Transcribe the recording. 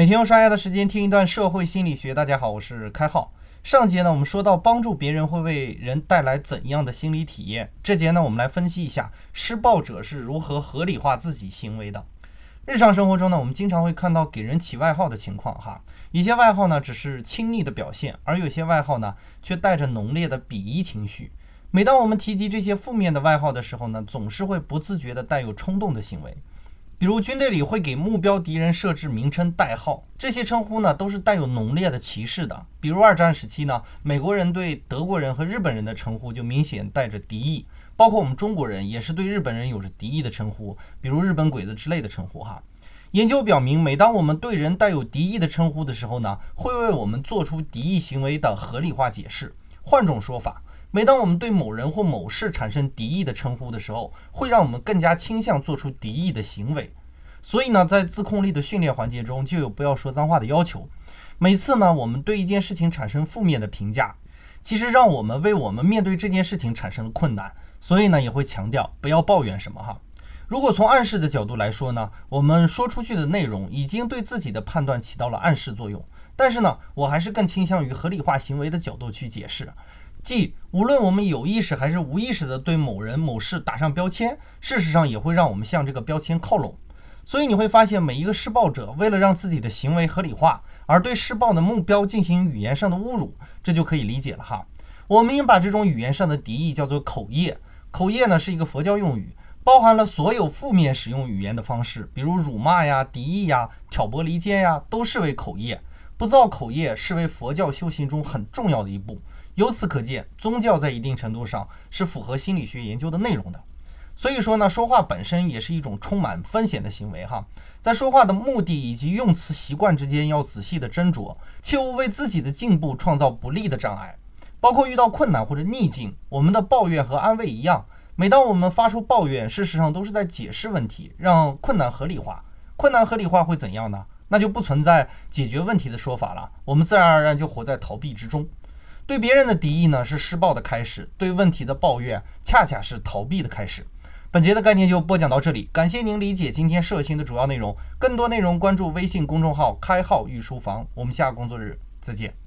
每天用刷牙的时间听一段社会心理学。大家好，我是开浩。上节呢，我们说到帮助别人会为人带来怎样的心理体验。这节呢，我们来分析一下施暴者是如何合理化自己行为的。日常生活中呢，我们经常会看到给人起外号的情况哈。一些外号呢，只是亲昵的表现，而有些外号呢，却带着浓烈的鄙夷情绪。每当我们提及这些负面的外号的时候呢，总是会不自觉地带有冲动的行为。比如军队里会给目标敌人设置名称代号，这些称呼呢都是带有浓烈的歧视的。比如二战时期呢，美国人对德国人和日本人的称呼就明显带着敌意，包括我们中国人也是对日本人有着敌意的称呼，比如日本鬼子之类的称呼哈。研究表明，每当我们对人带有敌意的称呼的时候呢，会为我们做出敌意行为的合理化解释。换种说法，每当我们对某人或某事产生敌意的称呼的时候，会让我们更加倾向做出敌意的行为。所以呢，在自控力的训练环节中，就有不要说脏话的要求。每次呢，我们对一件事情产生负面的评价，其实让我们为我们面对这件事情产生了困难。所以呢，也会强调不要抱怨什么哈。如果从暗示的角度来说呢，我们说出去的内容已经对自己的判断起到了暗示作用。但是呢，我还是更倾向于合理化行为的角度去解释，即无论我们有意识还是无意识的对某人某事打上标签，事实上也会让我们向这个标签靠拢。所以你会发现，每一个施暴者为了让自己的行为合理化，而对施暴的目标进行语言上的侮辱，这就可以理解了哈。我们应把这种语言上的敌意叫做口业。口业呢是一个佛教用语，包含了所有负面使用语言的方式，比如辱骂呀、敌意呀、挑拨离间呀，都视为口业。不造口业视为佛教修行中很重要的一步。由此可见，宗教在一定程度上是符合心理学研究的内容的。所以说呢，说话本身也是一种充满风险的行为哈，在说话的目的以及用词习惯之间要仔细的斟酌，切勿为自己的进步创造不利的障碍。包括遇到困难或者逆境，我们的抱怨和安慰一样，每当我们发出抱怨，事实上都是在解释问题，让困难合理化。困难合理化会怎样呢？那就不存在解决问题的说法了，我们自然而然就活在逃避之中。对别人的敌意呢，是施暴的开始；对问题的抱怨，恰恰是逃避的开始。本节的概念就播讲到这里，感谢您理解今天社新的主要内容。更多内容关注微信公众号“开号御书房”，我们下个工作日再见。